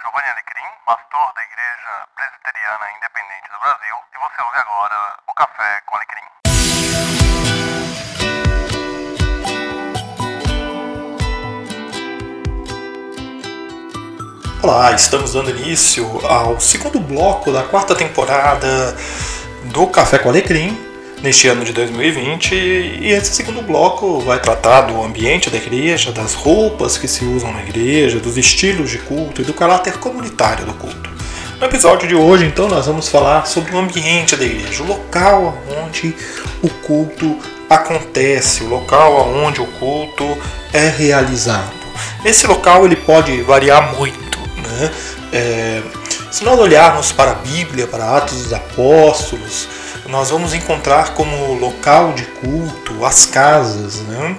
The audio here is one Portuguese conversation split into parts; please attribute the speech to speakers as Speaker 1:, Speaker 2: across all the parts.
Speaker 1: Giovanni Alecrim, pastor da Igreja Presbiteriana Independente do Brasil, e você ouve agora o Café com Alecrim.
Speaker 2: Olá, estamos dando início ao segundo bloco da quarta temporada do Café com Alecrim, neste ano de 2020. E esse segundo bloco vai tratar do ambiente da igreja, das roupas que se usam na igreja, dos estilos de culto e do caráter comunitário do culto. No episódio de hoje, então, nós vamos falar sobre o ambiente da igreja, o local onde o culto acontece, o local onde o culto é realizado. Esse local ele pode variar muito. Né? É, se nós olharmos para a Bíblia, para Atos dos Apóstolos, nós vamos encontrar como local de culto as casas, né?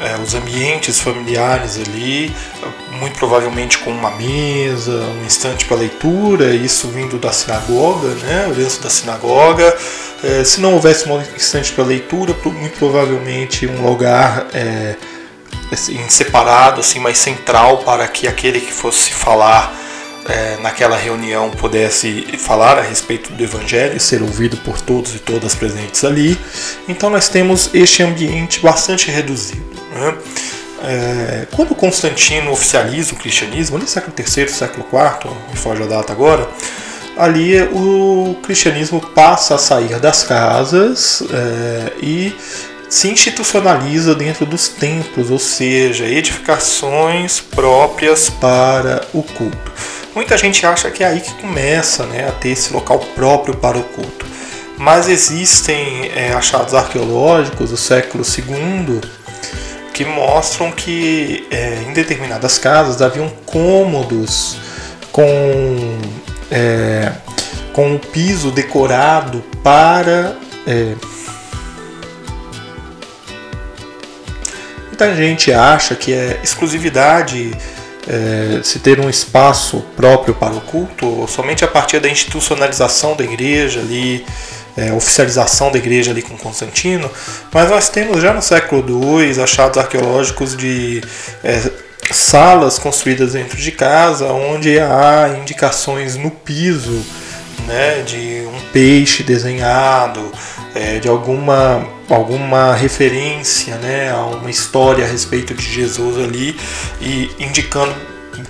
Speaker 2: É, os ambientes familiares ali, muito provavelmente com uma mesa, um instante para leitura, isso vindo da sinagoga, né? o lenço da sinagoga. É, se não houvesse um instante para leitura, muito provavelmente um lugar é, assim, separado, assim, mais central para que aquele que fosse falar é, naquela reunião pudesse falar a respeito do Evangelho ser ouvido por todos e todas presentes ali. Então nós temos este ambiente bastante reduzido. Né? É, quando Constantino oficializa o cristianismo, ali século III, século IV, me foge a data agora, ali o cristianismo passa a sair das casas é, e se institucionaliza dentro dos templos, ou seja, edificações próprias para o culto. Muita gente acha que é aí que começa né, a ter esse local próprio para o culto. Mas existem é, achados arqueológicos do século II que mostram que é, em determinadas casas haviam cômodos com, é, com o piso decorado para. É, muita gente acha que é exclusividade é, se ter um espaço próprio para o culto somente a partir da institucionalização da igreja ali, é, oficialização da igreja ali com Constantino, mas nós temos já no século II achados arqueológicos de é, salas construídas dentro de casa onde há indicações no piso né, de um peixe desenhado, é, de alguma, alguma referência né, a uma história a respeito de Jesus ali, e indicando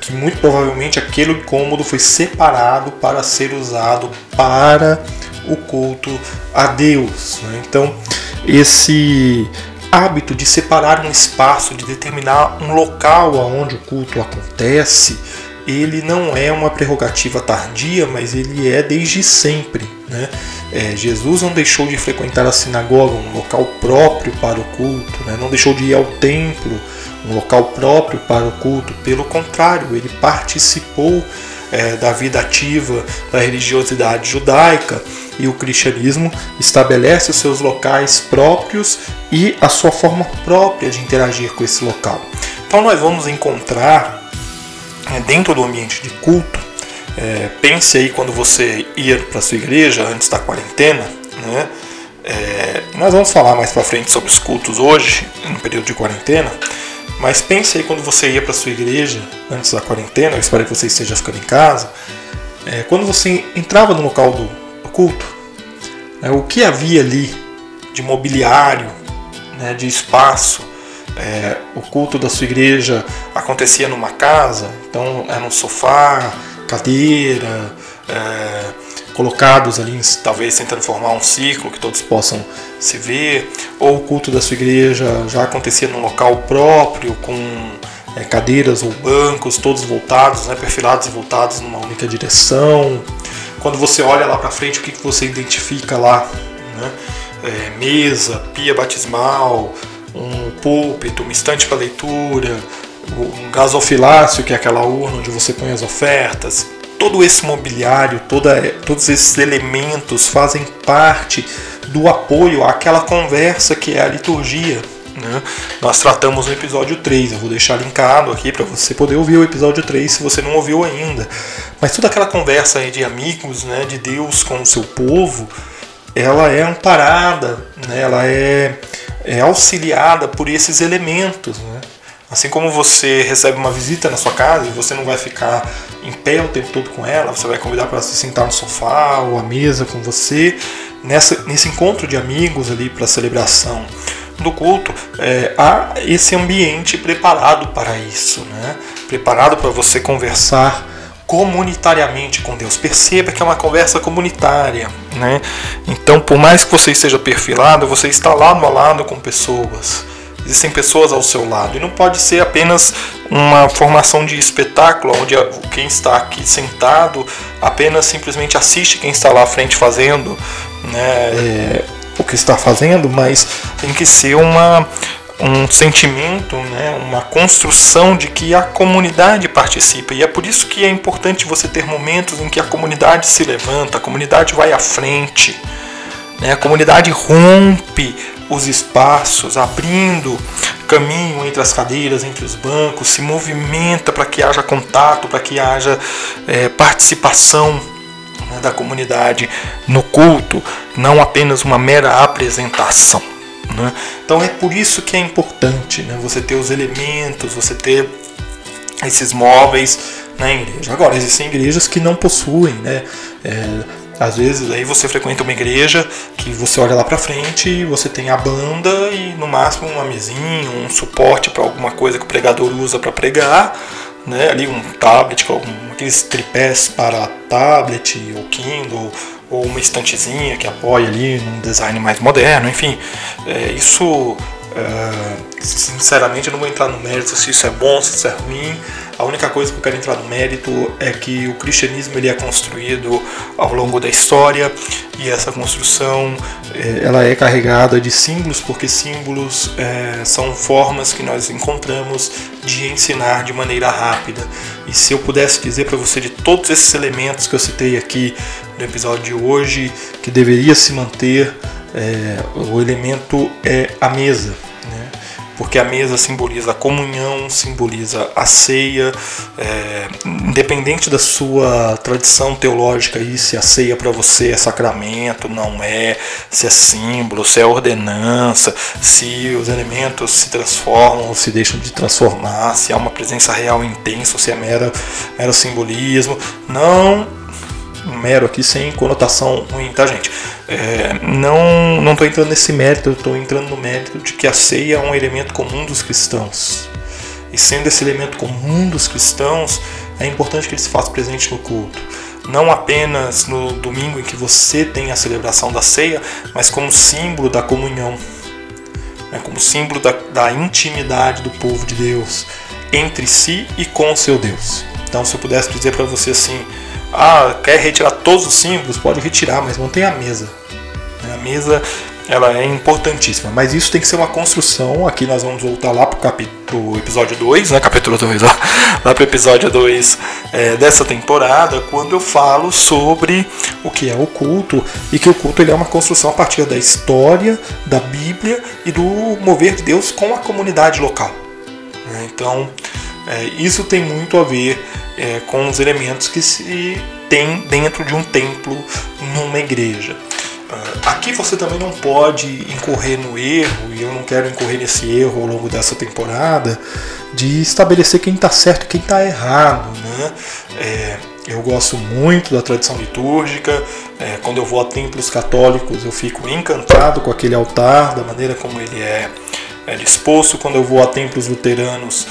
Speaker 2: que muito provavelmente aquele cômodo foi separado para ser usado para o culto a Deus. Né? Então, esse hábito de separar um espaço, de determinar um local onde o culto acontece, ele não é uma prerrogativa tardia, mas ele é desde sempre. Né? É, Jesus não deixou de frequentar a sinagoga, um local próprio para o culto, né? não deixou de ir ao templo, um local próprio para o culto. Pelo contrário, ele participou é, da vida ativa da religiosidade judaica e o cristianismo estabelece os seus locais próprios e a sua forma própria de interagir com esse local. Então nós vamos encontrar é, dentro do ambiente de culto, é, pense aí quando você ia para sua igreja antes da quarentena, né? É, nós vamos falar mais para frente sobre os cultos hoje, no período de quarentena, mas pense aí quando você ia para sua igreja antes da quarentena, eu espero que você esteja ficando em casa, é, quando você entrava no local do, do culto, né, o que havia ali de mobiliário, né, de espaço, é, o culto da sua igreja acontecia numa casa, então era um sofá, cadeira, é, colocados ali, talvez tentando formar um círculo que todos possam se ver, ou o culto da sua igreja já acontecia num local próprio, com é, cadeiras ou bancos, todos voltados, né, perfilados e voltados numa única direção. Quando você olha lá para frente, o que, que você identifica lá? Né? É, mesa, pia batismal, púlpito, uma estante para leitura, um gasofilácio, que é aquela urna onde você põe as ofertas. Todo esse mobiliário, toda, todos esses elementos fazem parte do apoio àquela conversa que é a liturgia. Né? Nós tratamos no episódio 3, eu vou deixar linkado aqui para você poder ouvir o episódio 3 se você não ouviu ainda. Mas toda aquela conversa de amigos, né, de Deus com o seu povo, ela é amparada, né, ela é, é auxiliada por esses elementos. Né? Assim como você recebe uma visita na sua casa e você não vai ficar em pé o tempo todo com ela, você vai convidar para se sentar no sofá ou à mesa com você, nessa, nesse encontro de amigos ali para a celebração do culto, é, há esse ambiente preparado para isso, né? preparado para você conversar comunitariamente com Deus. Perceba que é uma conversa comunitária, né? Então, por mais que você esteja perfilado, você está lado a lado com pessoas. Existem pessoas ao seu lado e não pode ser apenas uma formação de espetáculo onde quem está aqui sentado apenas simplesmente assiste quem está lá à frente fazendo, né? É, o que está fazendo, mas tem que ser uma um sentimento, né, uma construção de que a comunidade participa. E é por isso que é importante você ter momentos em que a comunidade se levanta, a comunidade vai à frente, né, a comunidade rompe os espaços, abrindo caminho entre as cadeiras, entre os bancos, se movimenta para que haja contato, para que haja é, participação né, da comunidade no culto, não apenas uma mera apresentação. Né? Então é por isso que é importante né, você ter os elementos, você ter esses móveis na igreja. Agora, existem igrejas que não possuem, né? É, às vezes aí você frequenta uma igreja que você olha lá para frente e você tem a banda e no máximo uma mesinha, um suporte para alguma coisa que o pregador usa para pregar, né? Ali um tablet, aqueles tripés para tablet ou Kindle ou uma estantezinha que apoia ali num design mais moderno, enfim, é, isso é, sinceramente eu não vou entrar no mérito se isso é bom, se isso é ruim. A única coisa que eu quero entrar no mérito é que o cristianismo ele é construído ao longo da história e essa construção é, ela é carregada de símbolos porque símbolos é, são formas que nós encontramos de ensinar de maneira rápida. E se eu pudesse dizer para você de todos esses elementos que eu citei aqui no episódio de hoje que deveria se manter, é, o elemento é a mesa porque a mesa simboliza a comunhão, simboliza a ceia, é, independente da sua tradição teológica aí, se a ceia para você é sacramento, não é, se é símbolo, se é ordenança, se os elementos se transformam ou se deixam de transformar, se há uma presença real intensa, se é mero, mero simbolismo, não mero aqui sem conotação ruim, tá gente? É, não não estou entrando nesse mérito, estou entrando no mérito de que a ceia é um elemento comum dos cristãos. E sendo esse elemento comum dos cristãos, é importante que ele se faça presente no culto. Não apenas no domingo em que você tem a celebração da ceia, mas como símbolo da comunhão, né, como símbolo da, da intimidade do povo de Deus entre si e com o seu Deus. Então, se eu pudesse dizer para você assim, ah, quer retirar todos os símbolos? Pode retirar, mas mantém a mesa. A mesa ela é importantíssima, mas isso tem que ser uma construção. Aqui nós vamos voltar lá para o capítulo, episódio 2, né? Capítulo 2, ó, lá para o episódio 2 é, dessa temporada, quando eu falo sobre o que é o culto e que o culto ele é uma construção a partir da história, da Bíblia e do mover de Deus com a comunidade local. Então, é, isso tem muito a ver é, com os elementos que se tem dentro de um templo, numa igreja. Uh, aqui você também não pode incorrer no erro, e eu não quero incorrer nesse erro ao longo dessa temporada, de estabelecer quem está certo e quem está errado. Né? É, eu gosto muito da tradição litúrgica. É, quando eu vou a templos católicos, eu fico encantado com aquele altar, da maneira como ele é, é disposto. Quando eu vou a templos luteranos,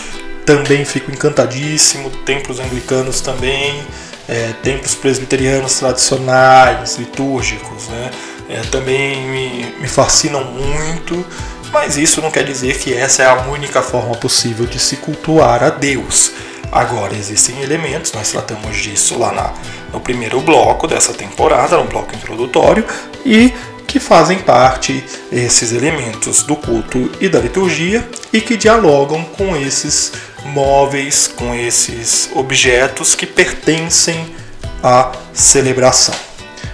Speaker 2: também fico encantadíssimo, templos anglicanos também, é, templos presbiterianos tradicionais, litúrgicos, né? É, também me, me fascinam muito, mas isso não quer dizer que essa é a única forma possível de se cultuar a Deus. Agora, existem elementos, nós tratamos disso lá na, no primeiro bloco dessa temporada, no bloco introdutório, e que fazem parte esses elementos do culto e da liturgia e que dialogam com esses móveis, com esses objetos que pertencem à celebração.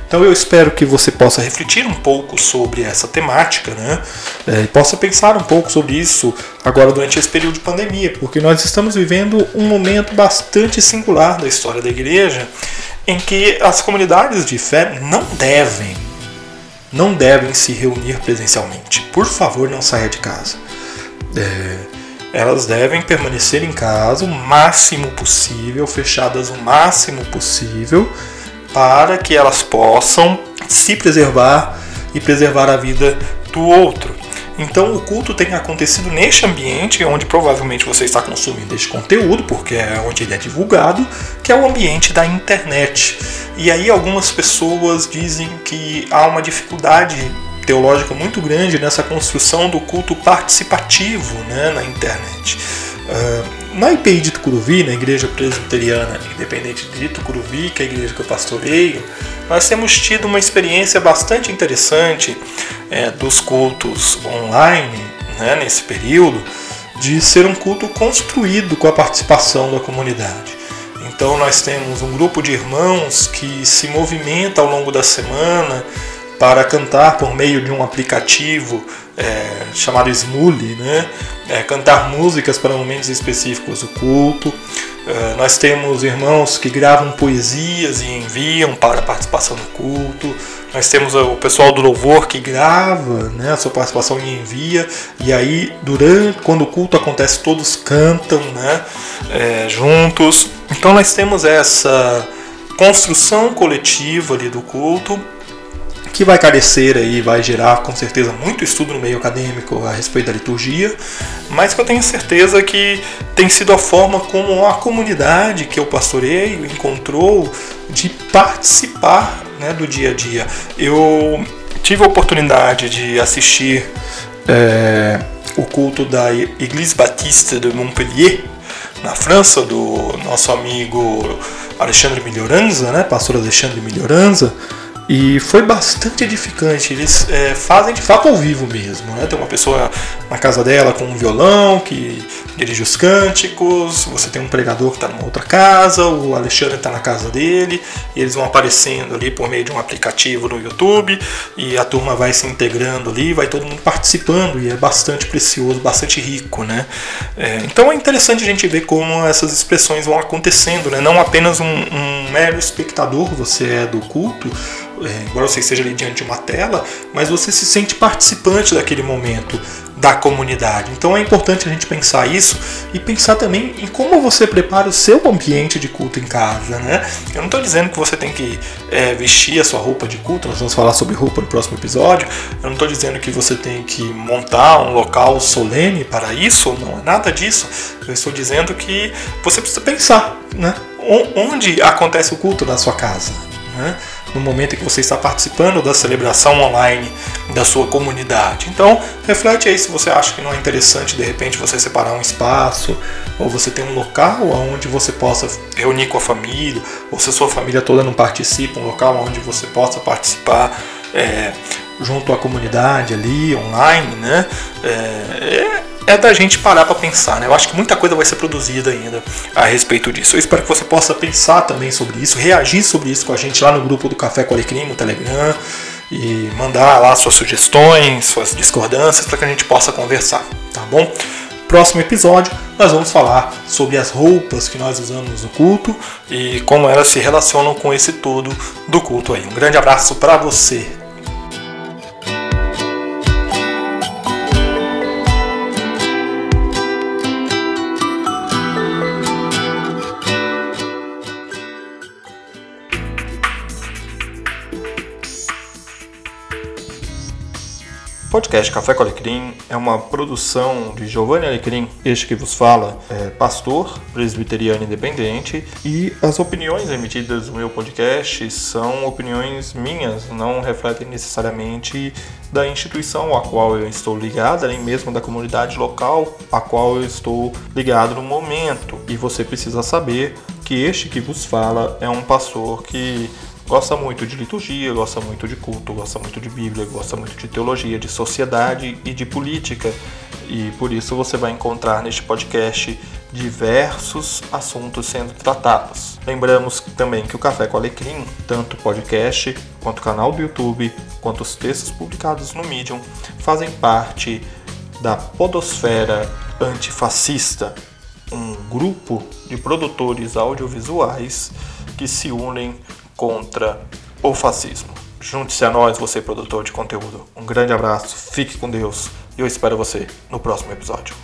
Speaker 2: Então eu espero que você possa refletir um pouco sobre essa temática, né? É, e possa pensar um pouco sobre isso agora durante esse período de pandemia, porque nós estamos vivendo um momento bastante singular da história da igreja, em que as comunidades de fé não devem, não devem se reunir presencialmente. Por favor, não saia de casa. É, elas devem permanecer em casa o máximo possível, fechadas o máximo possível, para que elas possam se preservar e preservar a vida do outro. Então o culto tem acontecido neste ambiente onde provavelmente você está consumindo este conteúdo, porque é onde ele é divulgado, que é o ambiente da internet. E aí algumas pessoas dizem que há uma dificuldade teológica muito grande nessa construção do culto participativo né, na internet. Uh, na IPI de Tucuruvi, na Igreja Presbiteriana Independente de Tucuruvi, que é a igreja que eu pastoreio, nós temos tido uma experiência bastante interessante é, dos cultos online né, nesse período, de ser um culto construído com a participação da comunidade. Então nós temos um grupo de irmãos que se movimenta ao longo da semana para cantar por meio de um aplicativo é, chamado Smule, né? É, cantar músicas para momentos específicos do culto. É, nós temos irmãos que gravam poesias e enviam para a participação no culto. Nós temos o pessoal do louvor que grava né, a sua participação e envia. E aí, durante, quando o culto acontece, todos cantam né, é, juntos. Então nós temos essa construção coletiva ali do culto que vai carecer aí, vai gerar com certeza muito estudo no meio acadêmico a respeito da liturgia, mas que eu tenho certeza que tem sido a forma como a comunidade que eu pastoreio encontrou de participar né, do dia a dia. Eu tive a oportunidade de assistir é, o culto da Église Baptiste de Montpellier, na França, do nosso amigo Alexandre Melhoranza, né, pastor Alexandre Melhoranza, e foi bastante edificante. Eles é, fazem de fato ao vivo mesmo. Né? Tem uma pessoa na casa dela com um violão que dirige os cânticos. Você tem um pregador que está numa outra casa. O Alexandre está na casa dele. E eles vão aparecendo ali por meio de um aplicativo no YouTube. E a turma vai se integrando ali. Vai todo mundo participando. E é bastante precioso, bastante rico. Né? É, então é interessante a gente ver como essas expressões vão acontecendo. Né? Não apenas um, um mero espectador você é do culto embora você esteja ali diante de uma tela, mas você se sente participante daquele momento da comunidade. Então é importante a gente pensar isso e pensar também em como você prepara o seu ambiente de culto em casa, né? Eu não estou dizendo que você tem que é, vestir a sua roupa de culto, nós vamos falar sobre roupa no próximo episódio. Eu não estou dizendo que você tem que montar um local solene para isso, não é nada disso. Eu estou dizendo que você precisa pensar, né? Onde acontece o culto na sua casa, né? No momento em que você está participando da celebração online da sua comunidade. Então, reflete aí se você acha que não é interessante de repente você separar um espaço, ou você tem um local onde você possa reunir com a família, ou se a sua família toda não participa, um local onde você possa participar. É, junto à comunidade ali, online, né? É, é da gente parar para pensar, né? Eu acho que muita coisa vai ser produzida ainda a respeito disso. Eu espero que você possa pensar também sobre isso, reagir sobre isso com a gente lá no grupo do Café com Alecrim, no Telegram, e mandar lá suas sugestões, suas discordâncias para que a gente possa conversar, tá bom? Próximo episódio, nós vamos falar sobre as roupas que nós usamos no culto e como elas se relacionam com esse todo do culto aí. Um grande abraço para você. Podcast Café com Alecrim é uma produção de Giovanni Alecrim, este que vos fala, é pastor presbiteriano independente, e as opiniões emitidas no meu podcast são opiniões minhas, não refletem necessariamente da instituição a qual eu estou ligado, nem mesmo da comunidade local a qual eu estou ligado no momento. E você precisa saber que este que vos fala é um pastor que gosta muito de liturgia, gosta muito de culto, gosta muito de Bíblia, gosta muito de teologia, de sociedade e de política. E por isso você vai encontrar neste podcast diversos assuntos sendo tratados. Lembramos também que o Café com Alecrim, tanto podcast, quanto canal do YouTube, quanto os textos publicados no Medium, fazem parte da Podosfera Antifascista, um grupo de produtores audiovisuais que se unem contra o fascismo. Junte-se a nós, você produtor de conteúdo. Um grande abraço, fique com Deus e eu espero você no próximo episódio.